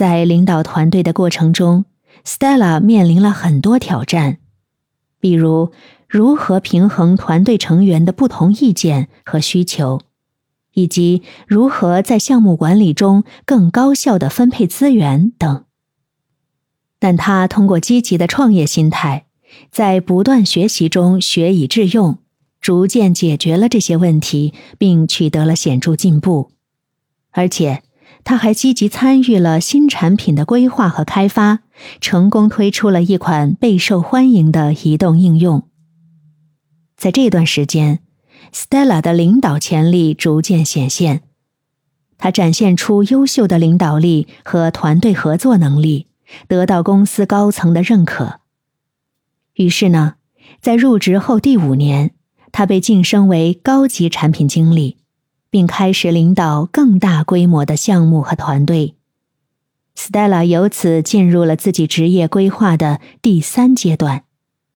在领导团队的过程中，Stella 面临了很多挑战，比如如何平衡团队成员的不同意见和需求，以及如何在项目管理中更高效的分配资源等。但他通过积极的创业心态，在不断学习中学以致用，逐渐解决了这些问题，并取得了显著进步，而且。他还积极参与了新产品的规划和开发，成功推出了一款备受欢迎的移动应用。在这段时间，Stella 的领导潜力逐渐显现，他展现出优秀的领导力和团队合作能力，得到公司高层的认可。于是呢，在入职后第五年，他被晋升为高级产品经理。并开始领导更大规模的项目和团队，Stella 由此进入了自己职业规划的第三阶段。